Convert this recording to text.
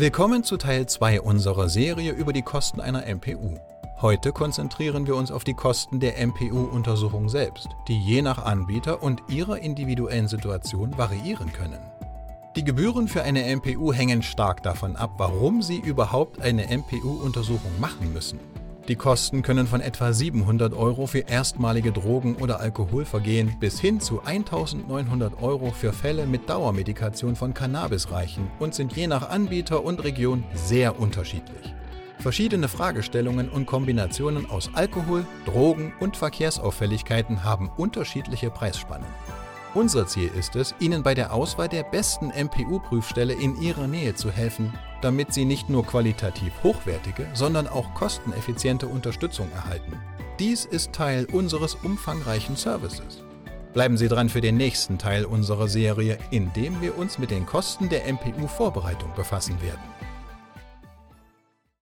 Willkommen zu Teil 2 unserer Serie über die Kosten einer MPU. Heute konzentrieren wir uns auf die Kosten der MPU-Untersuchung selbst, die je nach Anbieter und ihrer individuellen Situation variieren können. Die Gebühren für eine MPU hängen stark davon ab, warum Sie überhaupt eine MPU-Untersuchung machen müssen. Die Kosten können von etwa 700 Euro für erstmalige Drogen- oder Alkoholvergehen bis hin zu 1900 Euro für Fälle mit Dauermedikation von Cannabis reichen und sind je nach Anbieter und Region sehr unterschiedlich. Verschiedene Fragestellungen und Kombinationen aus Alkohol, Drogen und Verkehrsauffälligkeiten haben unterschiedliche Preisspannen. Unser Ziel ist es, Ihnen bei der Auswahl der besten MPU-Prüfstelle in Ihrer Nähe zu helfen, damit Sie nicht nur qualitativ hochwertige, sondern auch kosteneffiziente Unterstützung erhalten. Dies ist Teil unseres umfangreichen Services. Bleiben Sie dran für den nächsten Teil unserer Serie, in dem wir uns mit den Kosten der MPU-Vorbereitung befassen werden.